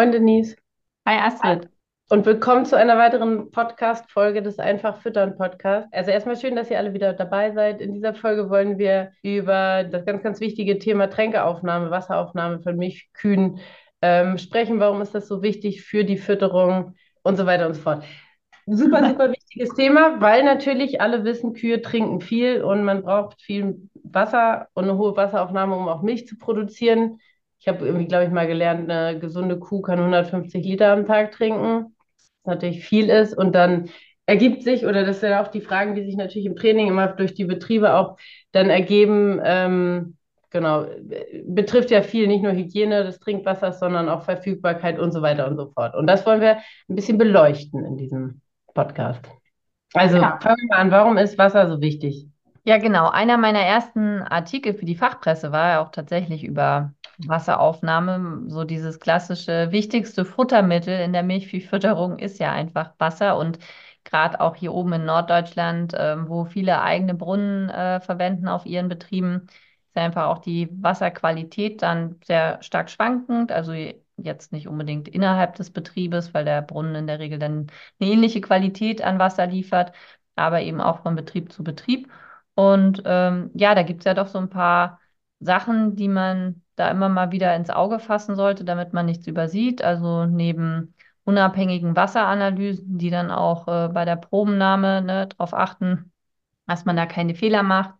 Moin Denise. Hi Astrid. Und willkommen zu einer weiteren Podcast-Folge des Einfach Füttern Podcast. Also erstmal schön, dass ihr alle wieder dabei seid. In dieser Folge wollen wir über das ganz, ganz wichtige Thema Tränkeaufnahme, Wasseraufnahme von Milchkühen ähm, sprechen. Warum ist das so wichtig für die Fütterung und so weiter und so fort. Super, super wichtiges Thema, weil natürlich alle wissen, Kühe trinken viel und man braucht viel Wasser und eine hohe Wasseraufnahme, um auch Milch zu produzieren. Ich habe irgendwie, glaube ich, mal gelernt, eine gesunde Kuh kann 150 Liter am Tag trinken, was natürlich viel ist. Und dann ergibt sich, oder das sind auch die Fragen, die sich natürlich im Training immer durch die Betriebe auch dann ergeben, ähm, genau, betrifft ja viel, nicht nur Hygiene des Trinkwassers, sondern auch Verfügbarkeit und so weiter und so fort. Und das wollen wir ein bisschen beleuchten in diesem Podcast. Also ja. fangen wir an, warum ist Wasser so wichtig? Ja, genau. Einer meiner ersten Artikel für die Fachpresse war ja auch tatsächlich über Wasseraufnahme. So dieses klassische wichtigste Futtermittel in der Milchviehfütterung ist ja einfach Wasser und gerade auch hier oben in Norddeutschland, äh, wo viele eigene Brunnen äh, verwenden auf ihren Betrieben, ist einfach auch die Wasserqualität dann sehr stark schwankend. Also jetzt nicht unbedingt innerhalb des Betriebes, weil der Brunnen in der Regel dann eine ähnliche Qualität an Wasser liefert, aber eben auch von Betrieb zu Betrieb. Und ähm, ja, da gibt es ja doch so ein paar Sachen, die man da immer mal wieder ins Auge fassen sollte, damit man nichts übersieht. Also neben unabhängigen Wasseranalysen, die dann auch äh, bei der Probennahme ne, darauf achten, dass man da keine Fehler macht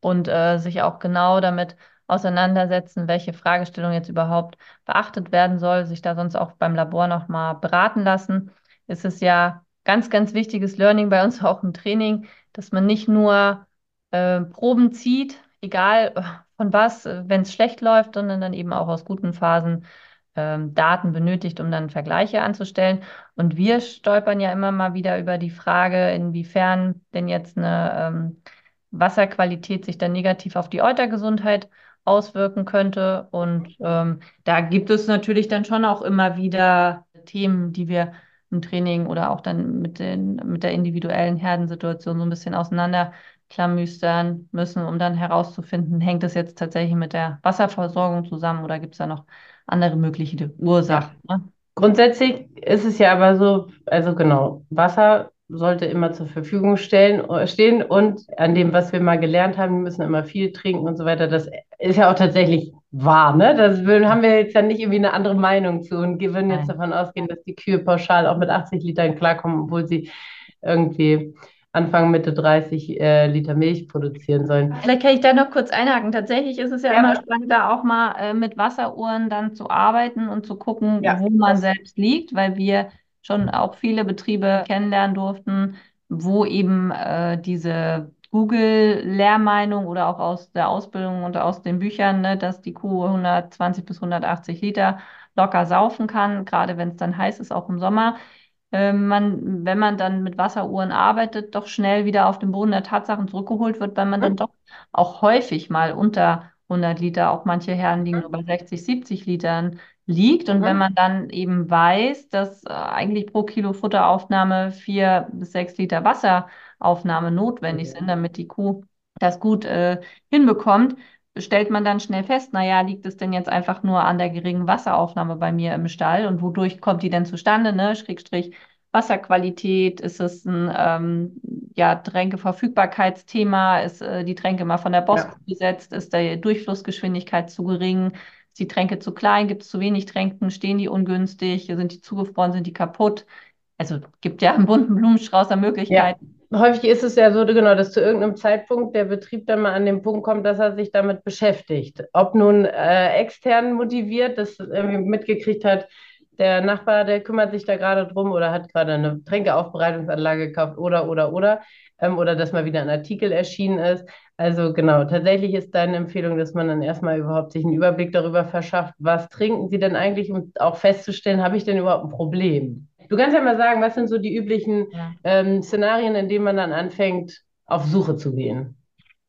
und äh, sich auch genau damit auseinandersetzen, welche Fragestellung jetzt überhaupt beachtet werden soll, sich da sonst auch beim Labor nochmal beraten lassen. Es ist ja ganz, ganz wichtiges Learning bei uns auch im Training, dass man nicht nur äh, Proben zieht, egal äh, von was, äh, wenn es schlecht läuft, sondern dann eben auch aus guten Phasen ähm, Daten benötigt, um dann Vergleiche anzustellen. Und wir stolpern ja immer mal wieder über die Frage, inwiefern denn jetzt eine ähm, Wasserqualität sich dann negativ auf die Eutergesundheit auswirken könnte. Und ähm, da gibt es natürlich dann schon auch immer wieder Themen, die wir im Training oder auch dann mit, den, mit der individuellen Herdensituation so ein bisschen auseinanderklamüstern müssen, um dann herauszufinden, hängt das jetzt tatsächlich mit der Wasserversorgung zusammen oder gibt es da noch andere mögliche Ursachen? Ne? Grundsätzlich ist es ja aber so, also genau, Wasser sollte immer zur Verfügung stellen, stehen und an dem, was wir mal gelernt haben, wir müssen immer viel trinken und so weiter, das ist ja auch tatsächlich wahr, ne? Das haben wir jetzt ja nicht irgendwie eine andere Meinung zu und würden jetzt davon ausgehen, dass die Kühe pauschal auch mit 80 Litern klarkommen, obwohl sie irgendwie Anfang, Mitte 30 äh, Liter Milch produzieren sollen. Vielleicht kann ich da noch kurz einhaken. Tatsächlich ist es ja, ja. immer spannend, da auch mal äh, mit Wasseruhren dann zu arbeiten und zu gucken, ja. wo man selbst liegt, weil wir schon auch viele Betriebe kennenlernen durften, wo eben äh, diese Google-Lehrmeinung oder auch aus der Ausbildung und aus den Büchern, ne, dass die Kuh 120 bis 180 Liter locker saufen kann, gerade wenn es dann heiß ist, auch im Sommer. Äh, man, wenn man dann mit Wasseruhren arbeitet, doch schnell wieder auf den Boden der Tatsachen zurückgeholt wird, weil man dann doch auch häufig mal unter 100 Liter, auch manche Herren liegen nur bei 60, 70 Litern liegt. Und mhm. wenn man dann eben weiß, dass äh, eigentlich pro Kilo Futteraufnahme vier bis sechs Liter Wasseraufnahme notwendig sind, damit die Kuh das gut äh, hinbekommt, stellt man dann schnell fest, naja, liegt es denn jetzt einfach nur an der geringen Wasseraufnahme bei mir im Stall und wodurch kommt die denn zustande, ne? Schrägstrich Wasserqualität, ist es ein ähm, ja, Tränkeverfügbarkeitsthema, ist äh, die Tränke mal von der Bosk ja. besetzt, ist die Durchflussgeschwindigkeit zu gering, Ist die Tränke zu klein? Gibt es zu wenig Tränken? Stehen die ungünstig? Sind die zugefroren? Sind die kaputt? Also gibt ja einen bunten Blumenstrauß an Möglichkeiten. Ja. Häufig ist es ja so, genau, dass zu irgendeinem Zeitpunkt der Betrieb dann mal an den Punkt kommt, dass er sich damit beschäftigt. Ob nun äh, extern motiviert, das irgendwie mitgekriegt hat, der Nachbar, der kümmert sich da gerade drum oder hat gerade eine Tränkeaufbereitungsanlage gekauft oder, oder, oder. Ähm, oder dass mal wieder ein Artikel erschienen ist. Also genau, tatsächlich ist deine Empfehlung, dass man dann erstmal überhaupt sich einen Überblick darüber verschafft, was trinken sie denn eigentlich, um auch festzustellen, habe ich denn überhaupt ein Problem? Du kannst ja mal sagen, was sind so die üblichen ja. ähm, Szenarien, in denen man dann anfängt, auf Suche zu gehen?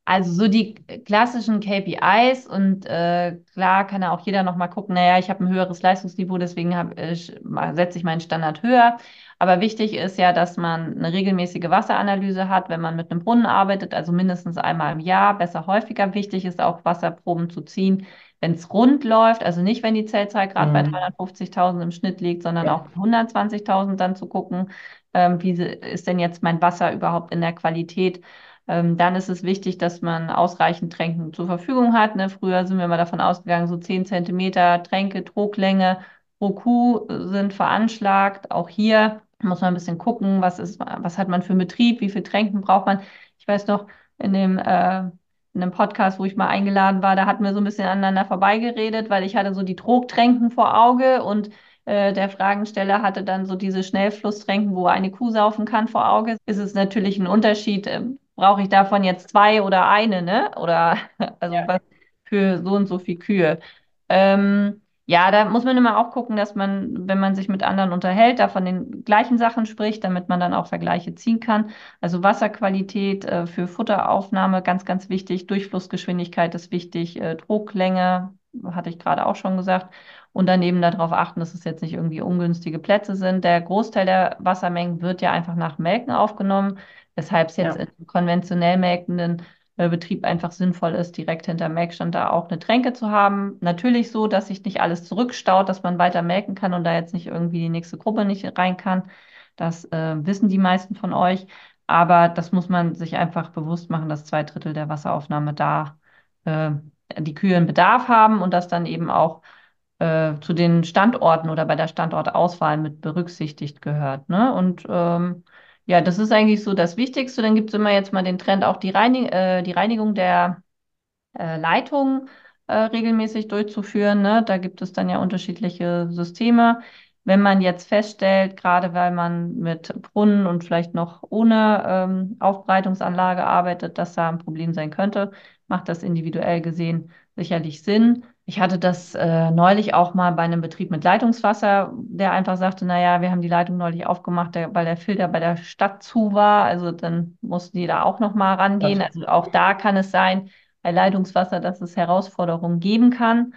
Also so die klassischen KPIs und äh, klar kann ja auch jeder nochmal gucken, naja, ich habe ein höheres Leistungsniveau, deswegen hab, äh, setze ich meinen Standard höher. Aber wichtig ist ja, dass man eine regelmäßige Wasseranalyse hat, wenn man mit einem Brunnen arbeitet, also mindestens einmal im Jahr, besser häufiger. Wichtig ist auch, Wasserproben zu ziehen, wenn es rund läuft, also nicht, wenn die Zellzahl gerade mhm. bei 350.000 im Schnitt liegt, sondern ja. auch 120.000 dann zu gucken, ähm, wie ist denn jetzt mein Wasser überhaupt in der Qualität ähm, dann ist es wichtig, dass man ausreichend Tränken zur Verfügung hat. Ne? Früher sind wir mal davon ausgegangen, so 10 Zentimeter Tränke, Drucklänge pro Kuh sind veranschlagt. Auch hier muss man ein bisschen gucken, was, ist, was hat man für einen Betrieb, wie viel Tränken braucht man. Ich weiß noch, in dem, äh, in einem Podcast, wo ich mal eingeladen war, da hatten wir so ein bisschen aneinander vorbeigeredet, weil ich hatte so die Trogtränken vor Auge und äh, der Fragensteller hatte dann so diese Schnellflusstränken, wo eine Kuh saufen kann vor Auge. Ist es natürlich ein Unterschied, äh, brauche ich davon jetzt zwei oder eine, ne? Oder also ja. was für so und so viel Kühe. Ähm, ja, da muss man immer auch gucken, dass man, wenn man sich mit anderen unterhält, da von den gleichen Sachen spricht, damit man dann auch Vergleiche ziehen kann. Also Wasserqualität äh, für Futteraufnahme, ganz, ganz wichtig. Durchflussgeschwindigkeit ist wichtig. Äh, Drucklänge, hatte ich gerade auch schon gesagt. Und daneben darauf achten, dass es jetzt nicht irgendwie ungünstige Plätze sind. Der Großteil der Wassermengen wird ja einfach nach Melken aufgenommen weshalb es jetzt ja. im konventionell melkenden äh, Betrieb einfach sinnvoll ist, direkt hinter Melkstand da auch eine Tränke zu haben. Natürlich so, dass sich nicht alles zurückstaut, dass man weiter melken kann und da jetzt nicht irgendwie die nächste Gruppe nicht rein kann. Das äh, wissen die meisten von euch. Aber das muss man sich einfach bewusst machen, dass zwei Drittel der Wasseraufnahme da äh, die Kühe einen Bedarf haben und das dann eben auch äh, zu den Standorten oder bei der Standortauswahl mit berücksichtigt gehört. Ne? Und ähm, ja, das ist eigentlich so das Wichtigste. Dann gibt es immer jetzt mal den Trend, auch die, Reinig äh, die Reinigung der äh, Leitung äh, regelmäßig durchzuführen. Ne? Da gibt es dann ja unterschiedliche Systeme. Wenn man jetzt feststellt, gerade weil man mit Brunnen und vielleicht noch ohne ähm, Aufbereitungsanlage arbeitet, dass da ein Problem sein könnte, macht das individuell gesehen sicherlich Sinn. Ich hatte das äh, neulich auch mal bei einem Betrieb mit Leitungswasser, der einfach sagte, naja, wir haben die Leitung neulich aufgemacht, der, weil der Filter bei der Stadt zu war. Also dann mussten die da auch noch mal rangehen. Also auch da kann es sein, bei Leitungswasser, dass es Herausforderungen geben kann,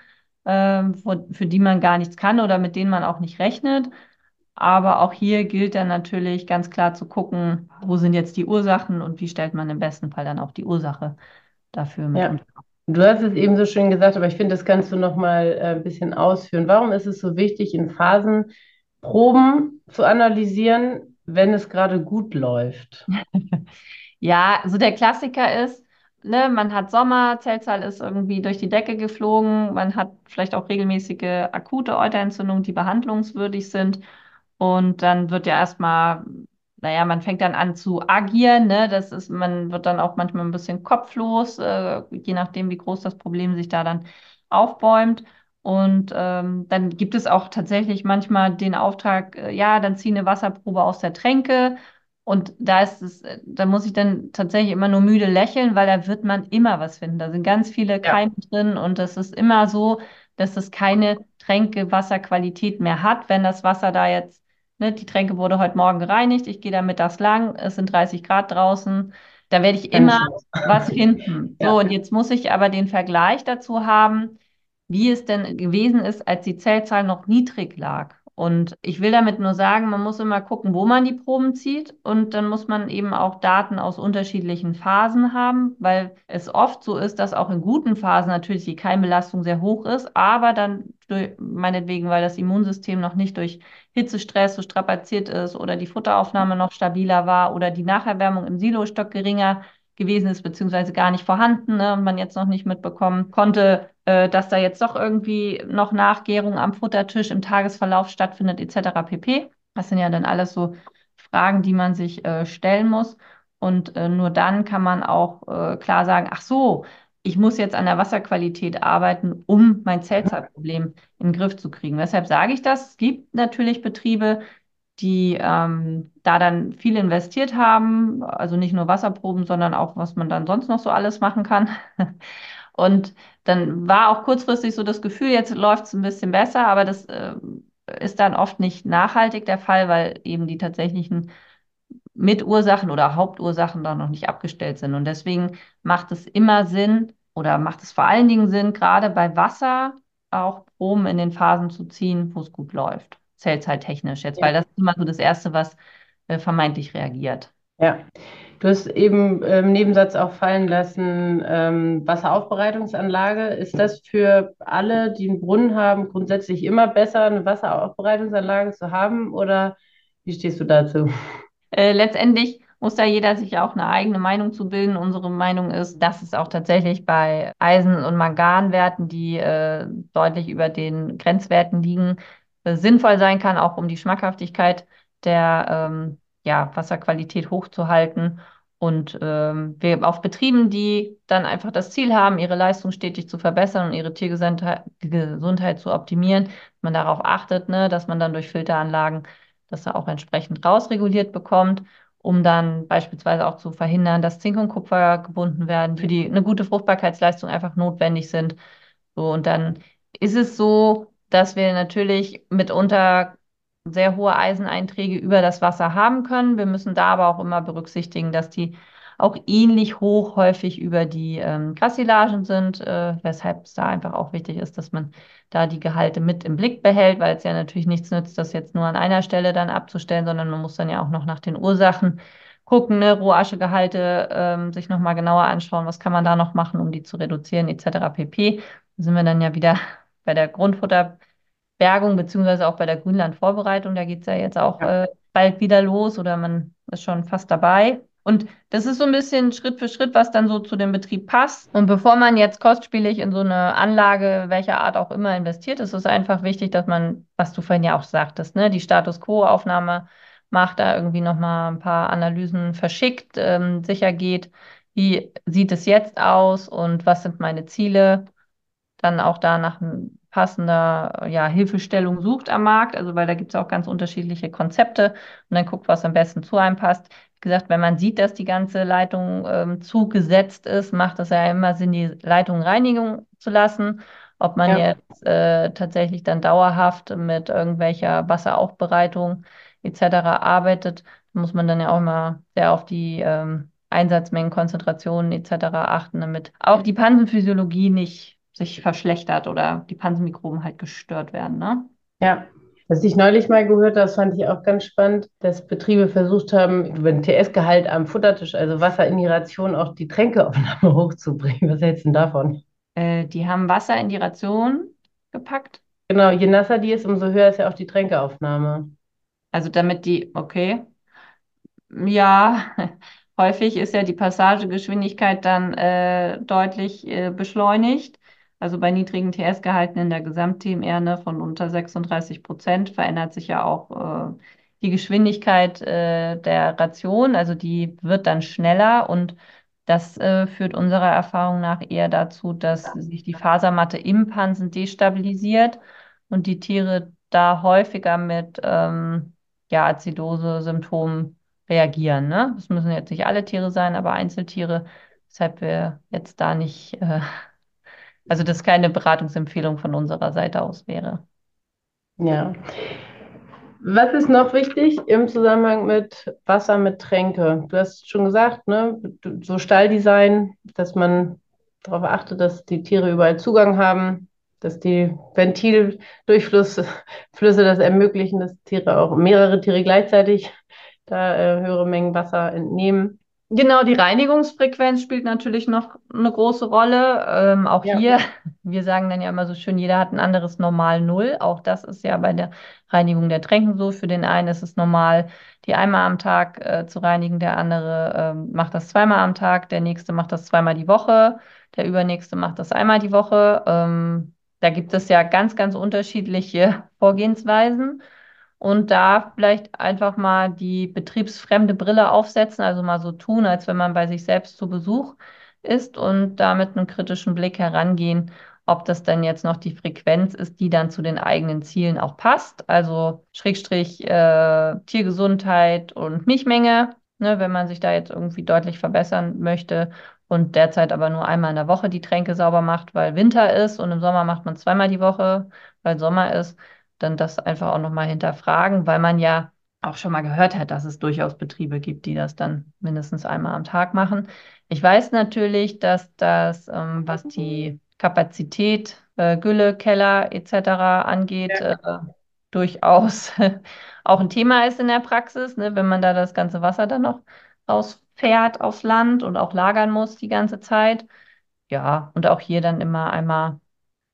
äh, für, für die man gar nichts kann oder mit denen man auch nicht rechnet. Aber auch hier gilt dann natürlich ganz klar zu gucken, wo sind jetzt die Ursachen und wie stellt man im besten Fall dann auch die Ursache dafür mit ja. Du hast es eben so schön gesagt, aber ich finde, das kannst du noch mal äh, ein bisschen ausführen. Warum ist es so wichtig, in Phasen Proben zu analysieren, wenn es gerade gut läuft? ja, so der Klassiker ist, ne, man hat Sommer, Zellzahl ist irgendwie durch die Decke geflogen, man hat vielleicht auch regelmäßige akute Euterentzündungen, die behandlungswürdig sind. Und dann wird ja erstmal naja, man fängt dann an zu agieren, ne? Das ist, man wird dann auch manchmal ein bisschen kopflos, äh, je nachdem, wie groß das Problem sich da dann aufbäumt. Und ähm, dann gibt es auch tatsächlich manchmal den Auftrag, äh, ja, dann zieh eine Wasserprobe aus der Tränke. Und da ist es, äh, da muss ich dann tatsächlich immer nur müde lächeln, weil da wird man immer was finden. Da sind ganz viele Keime ja. drin und das ist immer so, dass es keine Tränke-Wasserqualität mehr hat, wenn das Wasser da jetzt Ne, die Tränke wurde heute Morgen gereinigt, ich gehe da mittags lang, es sind 30 Grad draußen. Da werde ich immer was finden. So, ja. und jetzt muss ich aber den Vergleich dazu haben, wie es denn gewesen ist, als die Zellzahl noch niedrig lag. Und ich will damit nur sagen, man muss immer gucken, wo man die Proben zieht. Und dann muss man eben auch Daten aus unterschiedlichen Phasen haben, weil es oft so ist, dass auch in guten Phasen natürlich die Keimbelastung sehr hoch ist, aber dann meinetwegen, weil das Immunsystem noch nicht durch Hitzestress so strapaziert ist oder die Futteraufnahme noch stabiler war oder die Nacherwärmung im Silostock geringer gewesen ist, beziehungsweise gar nicht vorhanden ne, und man jetzt noch nicht mitbekommen konnte, äh, dass da jetzt doch irgendwie noch Nachgärung am Futtertisch im Tagesverlauf stattfindet, etc. pp. Das sind ja dann alles so Fragen, die man sich äh, stellen muss. Und äh, nur dann kann man auch äh, klar sagen, ach so, ich muss jetzt an der Wasserqualität arbeiten, um mein Zellzeitproblem in den Griff zu kriegen. Weshalb sage ich das? Es gibt natürlich Betriebe, die ähm, da dann viel investiert haben, also nicht nur Wasserproben, sondern auch, was man dann sonst noch so alles machen kann. Und dann war auch kurzfristig so das Gefühl, jetzt läuft es ein bisschen besser, aber das äh, ist dann oft nicht nachhaltig der Fall, weil eben die tatsächlichen Mitursachen oder Hauptursachen da noch nicht abgestellt sind. Und deswegen macht es immer Sinn oder macht es vor allen Dingen Sinn, gerade bei Wasser auch Proben in den Phasen zu ziehen, wo es gut läuft zellzeittechnisch jetzt, ja. weil das ist immer so das Erste, was äh, vermeintlich reagiert. Ja, du hast eben im Nebensatz auch fallen lassen, ähm, Wasseraufbereitungsanlage. Ist das für alle, die einen Brunnen haben, grundsätzlich immer besser, eine Wasseraufbereitungsanlage zu haben oder wie stehst du dazu? Äh, letztendlich muss da jeder sich auch eine eigene Meinung zu bilden. Unsere Meinung ist, dass es auch tatsächlich bei Eisen- und Manganwerten, die äh, deutlich über den Grenzwerten liegen, sinnvoll sein kann, auch um die Schmackhaftigkeit der ähm, ja, Wasserqualität hochzuhalten. Und ähm, wir auf Betrieben, die dann einfach das Ziel haben, ihre Leistung stetig zu verbessern und ihre Tiergesundheit Gesundheit zu optimieren, man darauf achtet, ne, dass man dann durch Filteranlagen das da auch entsprechend rausreguliert bekommt, um dann beispielsweise auch zu verhindern, dass Zink und Kupfer gebunden werden, für die eine gute Fruchtbarkeitsleistung einfach notwendig sind. So, und dann ist es so, dass wir natürlich mitunter sehr hohe Eiseneinträge über das Wasser haben können. Wir müssen da aber auch immer berücksichtigen, dass die auch ähnlich hoch häufig über die ähm, sind, äh, weshalb es da einfach auch wichtig ist, dass man da die Gehalte mit im Blick behält, weil es ja natürlich nichts nützt, das jetzt nur an einer Stelle dann abzustellen, sondern man muss dann ja auch noch nach den Ursachen gucken, ne, Rohaschegehalte ähm, sich nochmal genauer anschauen, was kann man da noch machen, um die zu reduzieren, etc. pp. Da sind wir dann ja wieder bei der Grundfutterbergung beziehungsweise auch bei der Grünlandvorbereitung. Da geht es ja jetzt auch ja. Äh, bald wieder los oder man ist schon fast dabei. Und das ist so ein bisschen Schritt für Schritt, was dann so zu dem Betrieb passt. Und bevor man jetzt kostspielig in so eine Anlage, welcher Art auch immer, investiert, ist es einfach wichtig, dass man, was du vorhin ja auch sagtest, ne, die Status Quo-Aufnahme macht, da irgendwie nochmal ein paar Analysen verschickt, ähm, sicher geht, wie sieht es jetzt aus und was sind meine Ziele, dann auch da nach passender ja, Hilfestellung sucht am Markt, also weil da gibt es auch ganz unterschiedliche Konzepte und dann guckt, was am besten zu einem passt. Wie gesagt, wenn man sieht, dass die ganze Leitung ähm, zugesetzt ist, macht es ja immer Sinn, die Leitung reinigen zu lassen. Ob man ja. jetzt äh, tatsächlich dann dauerhaft mit irgendwelcher Wasseraufbereitung etc. arbeitet, muss man dann ja auch immer sehr auf die ähm, Einsatzmengen, Konzentrationen etc. achten, damit auch die Pansenphysiologie nicht sich verschlechtert oder die Pansenmikroben halt gestört werden. Ne? Ja, was ich neulich mal gehört habe, das fand ich auch ganz spannend, dass Betriebe versucht haben, über den TS-Gehalt am Futtertisch, also Wasser in die Ration, auch die Tränkeaufnahme hochzubringen. Was hältst du denn davon? Äh, die haben Wasser in die Ration gepackt? Genau, je nasser die ist, umso höher ist ja auch die Tränkeaufnahme. Also damit die, okay. Ja, häufig ist ja die Passagegeschwindigkeit dann äh, deutlich äh, beschleunigt. Also bei niedrigen TS-Gehalten in der Gesamt-TMR ne, von unter 36 Prozent verändert sich ja auch äh, die Geschwindigkeit äh, der Ration. Also die wird dann schneller und das äh, führt unserer Erfahrung nach eher dazu, dass sich die Fasermatte im Pansen destabilisiert und die Tiere da häufiger mit ähm, ja, Azidose-Symptomen reagieren. Ne? Das müssen jetzt nicht alle Tiere sein, aber Einzeltiere, weshalb wir jetzt da nicht äh, also das keine Beratungsempfehlung von unserer Seite aus wäre. Ja. Was ist noch wichtig im Zusammenhang mit Wasser mit Tränke? Du hast schon gesagt, ne, so Stalldesign, dass man darauf achtet, dass die Tiere überall Zugang haben, dass die Ventildurchflüsse das ermöglichen, dass Tiere auch mehrere Tiere gleichzeitig da äh, höhere Mengen Wasser entnehmen. Genau, die Reinigungsfrequenz spielt natürlich noch eine große Rolle. Ähm, auch ja. hier wir sagen dann ja immer so schön, jeder hat ein anderes Normal Null. Auch das ist ja bei der Reinigung der Tränken so. Für den einen ist es normal, die einmal am Tag äh, zu reinigen, der andere äh, macht das zweimal am Tag, der nächste macht das zweimal die Woche, der übernächste macht das einmal die Woche. Ähm, da gibt es ja ganz, ganz unterschiedliche Vorgehensweisen und da vielleicht einfach mal die betriebsfremde Brille aufsetzen, also mal so tun, als wenn man bei sich selbst zu Besuch ist und da mit einem kritischen Blick herangehen, ob das dann jetzt noch die Frequenz ist, die dann zu den eigenen Zielen auch passt. Also Schrägstrich äh, Tiergesundheit und Milchmenge, ne, wenn man sich da jetzt irgendwie deutlich verbessern möchte und derzeit aber nur einmal in der Woche die Tränke sauber macht, weil Winter ist und im Sommer macht man zweimal die Woche, weil Sommer ist dann das einfach auch nochmal hinterfragen, weil man ja auch schon mal gehört hat, dass es durchaus Betriebe gibt, die das dann mindestens einmal am Tag machen. Ich weiß natürlich, dass das, ähm, was die Kapazität, äh, Gülle, Keller etc. angeht, ja. äh, durchaus auch ein Thema ist in der Praxis, ne, wenn man da das ganze Wasser dann noch rausfährt aufs Land und auch lagern muss die ganze Zeit. Ja, und auch hier dann immer einmal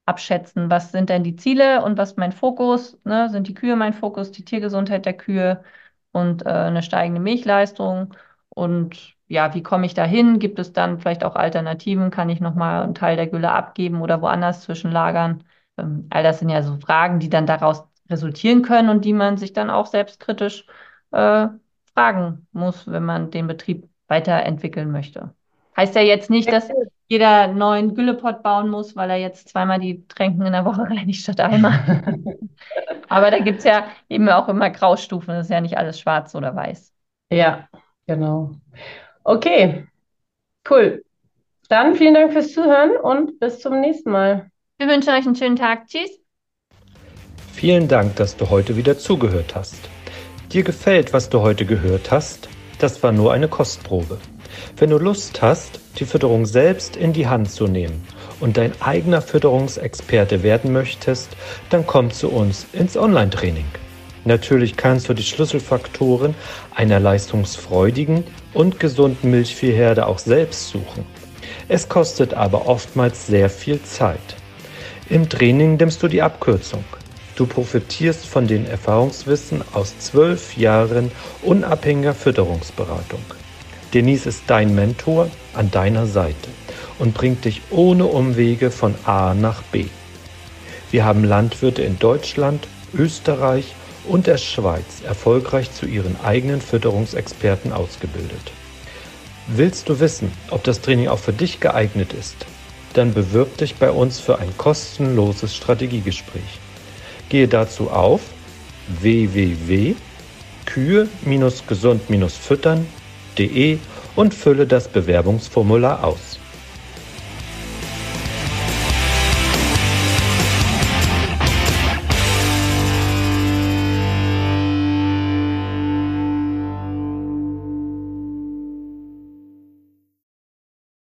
abschätzen, was sind denn die Ziele und was mein Fokus, ne? Sind die Kühe mein Fokus, die Tiergesundheit der Kühe und äh, eine steigende Milchleistung und ja, wie komme ich da hin? Gibt es dann vielleicht auch Alternativen? Kann ich nochmal einen Teil der Gülle abgeben oder woanders zwischenlagern? Ähm, all das sind ja so Fragen, die dann daraus resultieren können und die man sich dann auch selbstkritisch äh, fragen muss, wenn man den Betrieb weiterentwickeln möchte. Heißt ja jetzt nicht, dass jeder einen neuen Güllepot bauen muss, weil er jetzt zweimal die Tränken in der Woche reinigt statt einmal. Aber da gibt es ja eben auch immer Graustufen. Das ist ja nicht alles schwarz oder weiß. Ja, genau. Okay, cool. Dann vielen Dank fürs Zuhören und bis zum nächsten Mal. Wir wünschen euch einen schönen Tag. Tschüss. Vielen Dank, dass du heute wieder zugehört hast. Dir gefällt, was du heute gehört hast? Das war nur eine Kostprobe. Wenn du Lust hast, die Fütterung selbst in die Hand zu nehmen und dein eigener Fütterungsexperte werden möchtest, dann komm zu uns ins Online-Training. Natürlich kannst du die Schlüsselfaktoren einer leistungsfreudigen und gesunden Milchviehherde auch selbst suchen. Es kostet aber oftmals sehr viel Zeit. Im Training nimmst du die Abkürzung. Du profitierst von den Erfahrungswissen aus zwölf Jahren unabhängiger Fütterungsberatung. Denise ist dein Mentor an deiner Seite und bringt dich ohne Umwege von A nach B. Wir haben Landwirte in Deutschland, Österreich und der Schweiz erfolgreich zu ihren eigenen Fütterungsexperten ausgebildet. Willst du wissen, ob das Training auch für dich geeignet ist? Dann bewirb dich bei uns für ein kostenloses Strategiegespräch. Gehe dazu auf www.kühe-gesund-füttern.de und fülle das Bewerbungsformular aus.